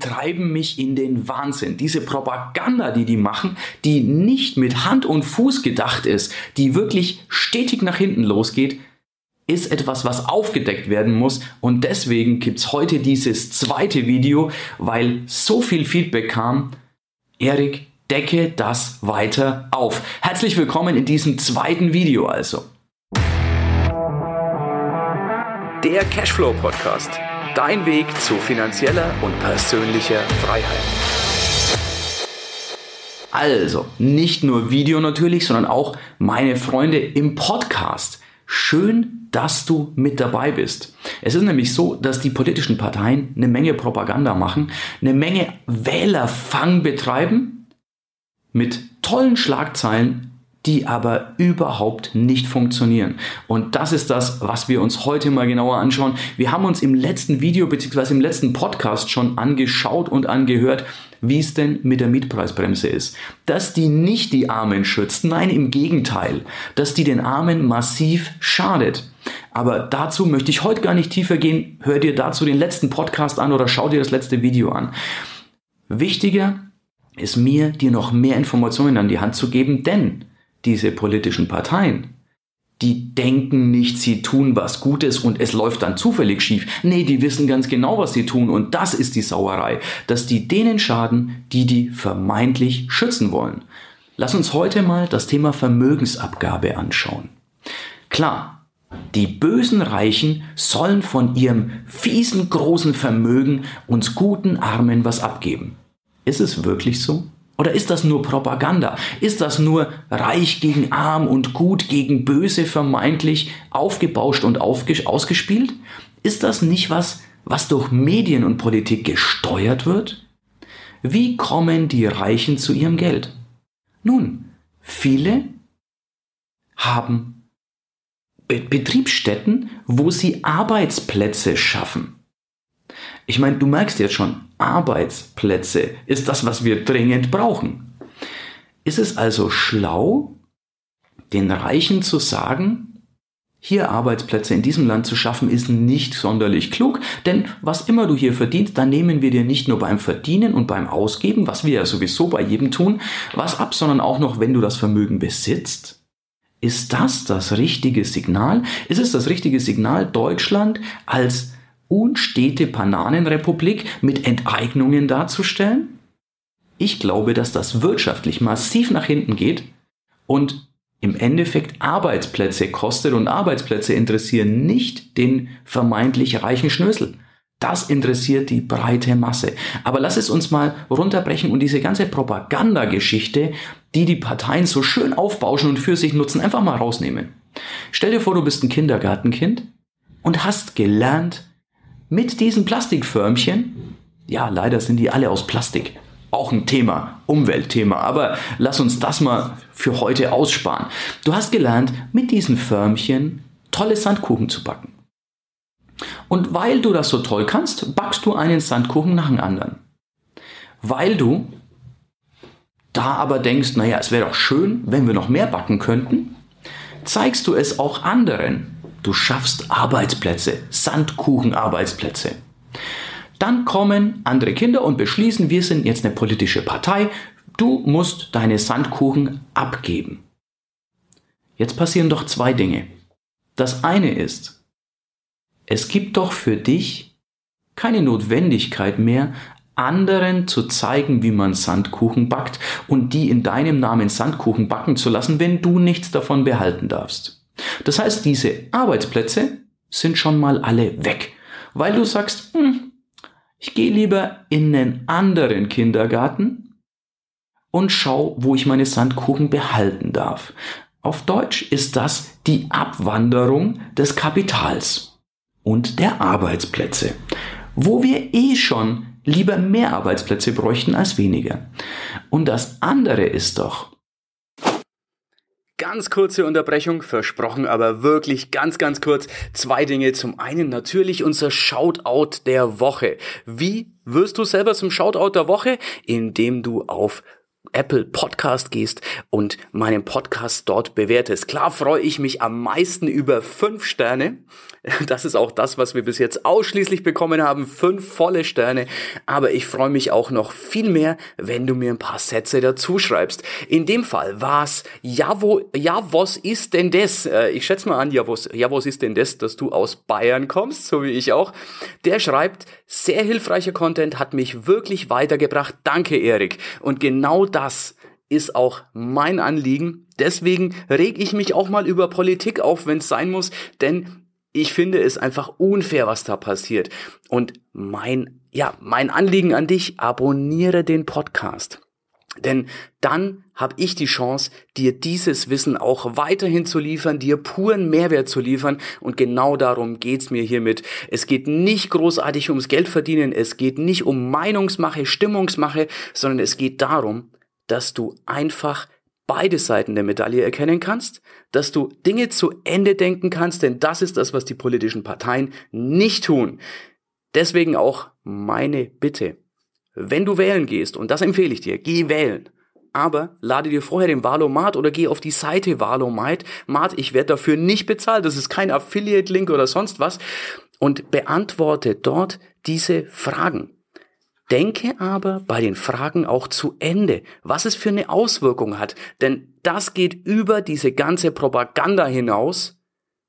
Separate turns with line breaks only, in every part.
treiben mich in den Wahnsinn. Diese Propaganda, die die machen, die nicht mit Hand und Fuß gedacht ist, die wirklich stetig nach hinten losgeht, ist etwas, was aufgedeckt werden muss. Und deswegen gibt es heute dieses zweite Video, weil so viel Feedback kam. Erik, decke das weiter auf. Herzlich willkommen in diesem zweiten Video also. Der Cashflow Podcast. Dein Weg zu finanzieller und persönlicher Freiheit. Also, nicht nur Video natürlich, sondern auch meine Freunde im Podcast. Schön, dass du mit dabei bist. Es ist nämlich so, dass die politischen Parteien eine Menge Propaganda machen, eine Menge Wählerfang betreiben mit tollen Schlagzeilen, die aber überhaupt nicht funktionieren. Und das ist das, was wir uns heute mal genauer anschauen. Wir haben uns im letzten Video bzw. im letzten Podcast schon angeschaut und angehört, wie es denn mit der Mietpreisbremse ist. Dass die nicht die Armen schützt, nein, im Gegenteil, dass die den Armen massiv schadet. Aber dazu möchte ich heute gar nicht tiefer gehen. Hör dir dazu den letzten Podcast an oder schau dir das letzte Video an. Wichtiger ist mir, dir noch mehr Informationen an die Hand zu geben, denn diese politischen Parteien, die denken nicht, sie tun was Gutes und es läuft dann zufällig schief. Nee, die wissen ganz genau, was sie tun und das ist die Sauerei, dass die denen schaden, die die vermeintlich schützen wollen. Lass uns heute mal das Thema Vermögensabgabe anschauen. Klar, die bösen Reichen sollen von ihrem fiesen großen Vermögen uns guten Armen was abgeben. Ist es wirklich so? Oder ist das nur Propaganda? Ist das nur reich gegen arm und gut gegen böse vermeintlich aufgebauscht und ausgespielt? Ist das nicht was, was durch Medien und Politik gesteuert wird? Wie kommen die Reichen zu ihrem Geld? Nun, viele haben Betriebsstätten, wo sie Arbeitsplätze schaffen. Ich meine, du merkst jetzt schon, Arbeitsplätze ist das, was wir dringend brauchen. Ist es also schlau, den Reichen zu sagen, hier Arbeitsplätze in diesem Land zu schaffen, ist nicht sonderlich klug, denn was immer du hier verdienst, da nehmen wir dir nicht nur beim Verdienen und beim Ausgeben, was wir ja sowieso bei jedem tun, was ab, sondern auch noch, wenn du das Vermögen besitzt. Ist das das richtige Signal? Ist es das richtige Signal, Deutschland als unstete Bananenrepublik mit Enteignungen darzustellen? Ich glaube, dass das wirtschaftlich massiv nach hinten geht und im Endeffekt Arbeitsplätze kostet und Arbeitsplätze interessieren nicht den vermeintlich reichen Schnösel. Das interessiert die breite Masse. Aber lass es uns mal runterbrechen und diese ganze Propagandageschichte, die die Parteien so schön aufbauschen und für sich nutzen, einfach mal rausnehmen. Stell dir vor, du bist ein Kindergartenkind und hast gelernt, mit diesen Plastikförmchen, ja, leider sind die alle aus Plastik. Auch ein Thema, Umweltthema, aber lass uns das mal für heute aussparen. Du hast gelernt, mit diesen Förmchen tolle Sandkuchen zu backen. Und weil du das so toll kannst, backst du einen Sandkuchen nach dem anderen. Weil du da aber denkst, naja, es wäre doch schön, wenn wir noch mehr backen könnten, zeigst du es auch anderen. Du schaffst Arbeitsplätze, Sandkuchen-Arbeitsplätze. Dann kommen andere Kinder und beschließen, wir sind jetzt eine politische Partei, du musst deine Sandkuchen abgeben. Jetzt passieren doch zwei Dinge. Das eine ist, es gibt doch für dich keine Notwendigkeit mehr, anderen zu zeigen, wie man Sandkuchen backt und die in deinem Namen Sandkuchen backen zu lassen, wenn du nichts davon behalten darfst. Das heißt, diese Arbeitsplätze sind schon mal alle weg, weil du sagst, hm, ich gehe lieber in einen anderen Kindergarten und schau, wo ich meine Sandkuchen behalten darf. Auf Deutsch ist das die Abwanderung des Kapitals und der Arbeitsplätze, wo wir eh schon lieber mehr Arbeitsplätze bräuchten als weniger. Und das andere ist doch, Ganz kurze Unterbrechung, versprochen, aber wirklich ganz, ganz kurz. Zwei Dinge. Zum einen natürlich unser Shoutout der Woche. Wie wirst du selber zum Shoutout der Woche? Indem du auf
Apple Podcast gehst und meinen Podcast dort bewertest. Klar freue ich mich am meisten über fünf Sterne. Das ist auch das, was wir bis jetzt ausschließlich bekommen haben. Fünf volle Sterne. Aber ich freue mich auch noch viel mehr, wenn du mir ein paar Sätze dazu schreibst. In dem Fall war es, ja, wo, ja, was ist denn das? Äh, ich schätze mal an, ja, was, ja, was ist denn das, dass du aus Bayern kommst, so wie ich auch. Der schreibt, sehr hilfreicher Content hat mich wirklich weitergebracht. Danke, Erik. Und genau das ist auch mein Anliegen. Deswegen reg ich mich auch mal über Politik auf, wenn es sein muss, denn ich finde es einfach unfair, was da passiert. Und mein, ja, mein Anliegen an dich, abonniere den Podcast. Denn dann habe ich die Chance, dir dieses Wissen auch weiterhin zu liefern, dir puren Mehrwert zu liefern. Und genau darum geht's mir hiermit. Es geht nicht großartig ums Geld verdienen, es geht nicht um Meinungsmache, Stimmungsmache, sondern es geht darum, dass du einfach beide Seiten der Medaille erkennen kannst, dass du Dinge zu Ende denken kannst, denn das ist das, was die politischen Parteien nicht tun. Deswegen auch meine Bitte. Wenn du wählen gehst, und das empfehle ich dir, geh wählen. Aber lade dir vorher den Valomat oder geh auf die Seite Valomat. Mat, ich werde dafür nicht bezahlt. Das ist kein Affiliate-Link oder sonst was. Und beantworte dort diese Fragen. Denke aber bei den Fragen auch zu Ende, was es für eine Auswirkung hat. Denn das geht über diese ganze Propaganda hinaus,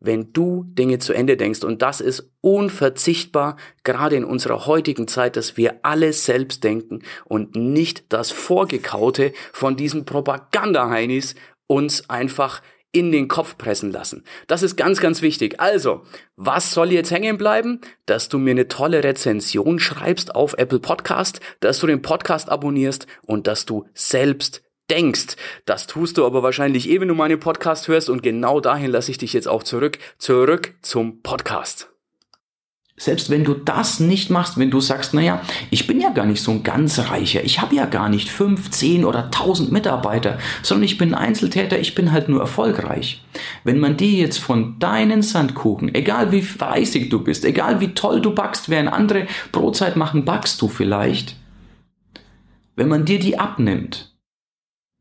wenn du Dinge zu Ende denkst. Und das ist unverzichtbar, gerade in unserer heutigen Zeit, dass wir alle selbst denken und nicht das Vorgekaute von diesen Propaganda-Heinis uns einfach in den Kopf pressen lassen. Das ist ganz, ganz wichtig. Also, was soll jetzt hängen bleiben? Dass du mir eine tolle Rezension schreibst auf Apple Podcast, dass du den Podcast abonnierst und dass du selbst denkst. Das tust du aber wahrscheinlich eh, wenn du meinen Podcast hörst und genau dahin lasse ich dich jetzt auch zurück, zurück zum Podcast.
Selbst wenn du das nicht machst, wenn du sagst, naja, ich bin ja gar nicht so ein ganz reicher, ich habe ja gar nicht fünf, zehn oder tausend Mitarbeiter, sondern ich bin Einzeltäter, ich bin halt nur erfolgreich. Wenn man dir jetzt von deinen Sandkuchen, egal wie fleißig du bist, egal wie toll du backst, während andere Brotzeit machen, backst du vielleicht. Wenn man dir die abnimmt,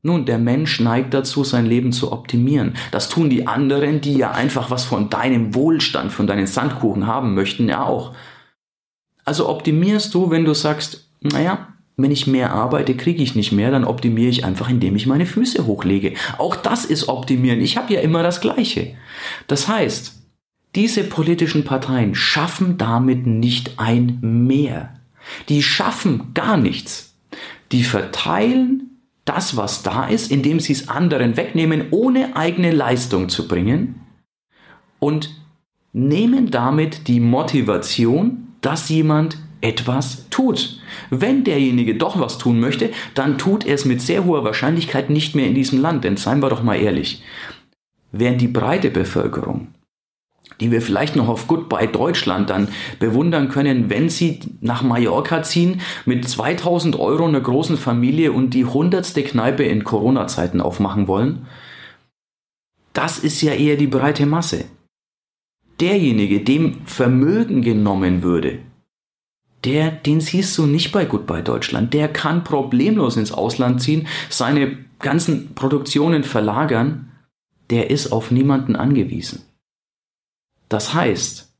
nun, der Mensch neigt dazu, sein Leben zu optimieren. Das tun die anderen, die ja einfach was von deinem Wohlstand, von deinen Sandkuchen haben möchten, ja auch. Also optimierst du, wenn du sagst, naja, wenn ich mehr arbeite, kriege ich nicht mehr, dann optimiere ich einfach, indem ich meine Füße hochlege. Auch das ist optimieren. Ich habe ja immer das Gleiche. Das heißt, diese politischen Parteien schaffen damit nicht ein Mehr. Die schaffen gar nichts. Die verteilen das, was da ist, indem sie es anderen wegnehmen, ohne eigene Leistung zu bringen und nehmen damit die Motivation, dass jemand etwas tut. Wenn derjenige doch was tun möchte, dann tut er es mit sehr hoher Wahrscheinlichkeit nicht mehr in diesem Land, denn seien wir doch mal ehrlich. Während die breite Bevölkerung die wir vielleicht noch auf Goodbye Deutschland dann bewundern können, wenn sie nach Mallorca ziehen, mit 2000 Euro einer großen Familie und die hundertste Kneipe in Corona-Zeiten aufmachen wollen. Das ist ja eher die breite Masse. Derjenige, dem Vermögen genommen würde, der, den siehst du nicht bei Goodbye Deutschland. Der kann problemlos ins Ausland ziehen, seine ganzen Produktionen verlagern. Der ist auf niemanden angewiesen. Das heißt,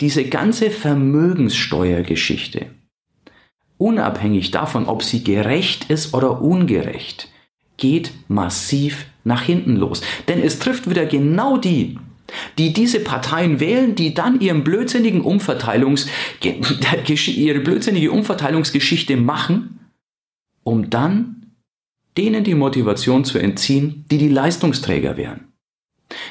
diese ganze Vermögenssteuergeschichte, unabhängig davon, ob sie gerecht ist oder ungerecht, geht massiv nach hinten los. Denn es trifft wieder genau die, die diese Parteien wählen, die dann ihren blödsinnigen Umverteilungs, ihre blödsinnige Umverteilungsgeschichte machen, um dann denen die Motivation zu entziehen, die die Leistungsträger wären.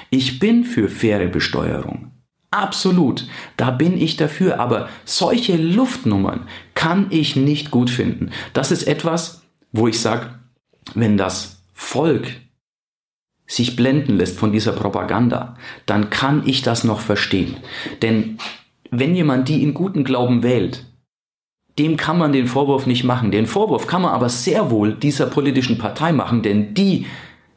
Ich bin für faire Besteuerung. Absolut, da bin ich dafür, aber solche Luftnummern kann ich nicht gut finden. Das ist etwas, wo ich sage, wenn das Volk sich blenden lässt von dieser Propaganda, dann kann ich das noch verstehen. Denn wenn jemand die in guten Glauben wählt, dem kann man den Vorwurf nicht machen. Den Vorwurf kann man aber sehr wohl dieser politischen Partei machen, denn die,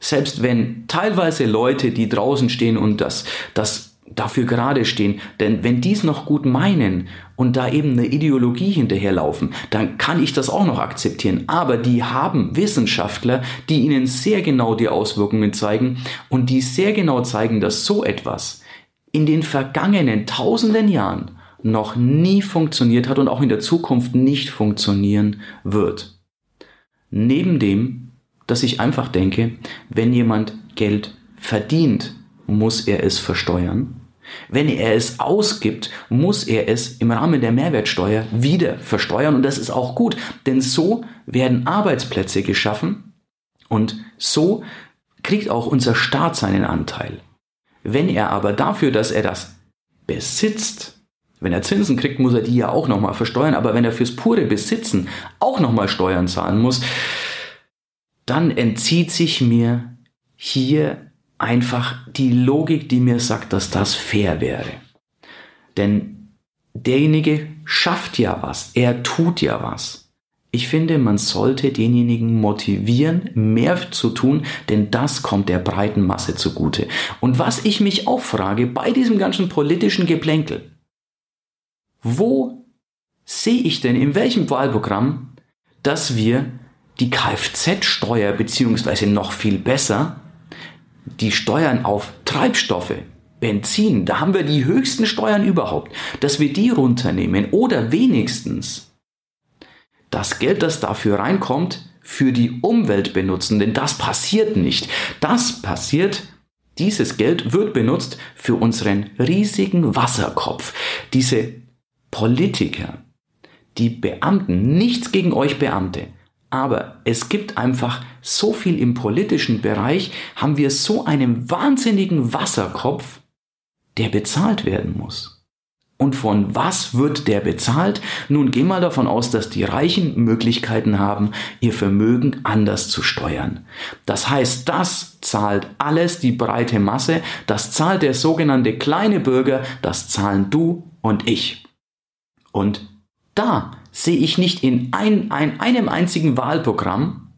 selbst wenn teilweise Leute, die draußen stehen und das, das dafür gerade stehen. Denn wenn die es noch gut meinen und da eben eine Ideologie hinterherlaufen, dann kann ich das auch noch akzeptieren. Aber die haben Wissenschaftler, die ihnen sehr genau die Auswirkungen zeigen und die sehr genau zeigen, dass so etwas in den vergangenen tausenden Jahren noch nie funktioniert hat und auch in der Zukunft nicht funktionieren wird. Neben dem, dass ich einfach denke, wenn jemand Geld verdient, muss er es versteuern. Wenn er es ausgibt, muss er es im Rahmen der Mehrwertsteuer wieder versteuern. Und das ist auch gut, denn so werden Arbeitsplätze geschaffen und so kriegt auch unser Staat seinen Anteil. Wenn er aber dafür, dass er das besitzt, wenn er Zinsen kriegt, muss er die ja auch nochmal versteuern, aber wenn er fürs pure Besitzen auch nochmal Steuern zahlen muss, dann entzieht sich mir hier einfach die Logik, die mir sagt, dass das fair wäre. Denn derjenige schafft ja was, er tut ja was. Ich finde, man sollte denjenigen motivieren, mehr zu tun, denn das kommt der breiten Masse zugute. Und was ich mich auch frage bei diesem ganzen politischen Geplänkel, wo sehe ich denn in welchem Wahlprogramm, dass wir die Kfz-Steuer beziehungsweise noch viel besser die Steuern auf Treibstoffe, Benzin, da haben wir die höchsten Steuern überhaupt, dass wir die runternehmen oder wenigstens das Geld, das dafür reinkommt, für die Umwelt benutzen, denn das passiert nicht. Das passiert, dieses Geld wird benutzt für unseren riesigen Wasserkopf. Diese Politiker, die Beamten, nichts gegen euch Beamte, aber es gibt einfach so viel im politischen Bereich, haben wir so einen wahnsinnigen Wasserkopf, der bezahlt werden muss. Und von was wird der bezahlt? Nun geh mal davon aus, dass die Reichen Möglichkeiten haben, ihr Vermögen anders zu steuern. Das heißt, das zahlt alles die breite Masse, das zahlt der sogenannte kleine Bürger, das zahlen du und ich. Und da sehe ich nicht in ein, ein, einem einzigen Wahlprogramm,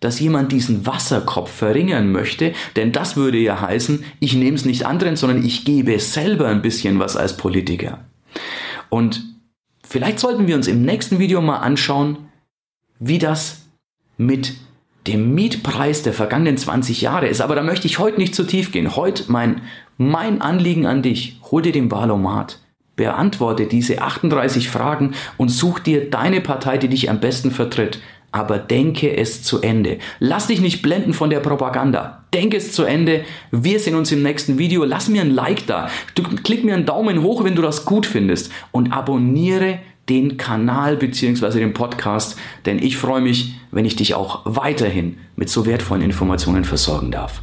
dass jemand diesen Wasserkopf verringern möchte, denn das würde ja heißen, ich nehme es nicht anderen, sondern ich gebe selber ein bisschen was als Politiker. Und vielleicht sollten wir uns im nächsten Video mal anschauen, wie das mit dem Mietpreis der vergangenen 20 Jahre ist. Aber da möchte ich heute nicht zu tief gehen. Heute mein, mein Anliegen an dich. Hol dir den Valomat. Beantworte diese 38 Fragen und such dir deine Partei, die dich am besten vertritt. Aber denke es zu Ende. Lass dich nicht blenden von der Propaganda. Denke es zu Ende. Wir sehen uns im nächsten Video. Lass mir ein Like da. Du klick mir einen Daumen hoch, wenn du das gut findest. Und abonniere den Kanal bzw. den Podcast, denn ich freue mich, wenn ich dich auch weiterhin mit so wertvollen Informationen versorgen darf.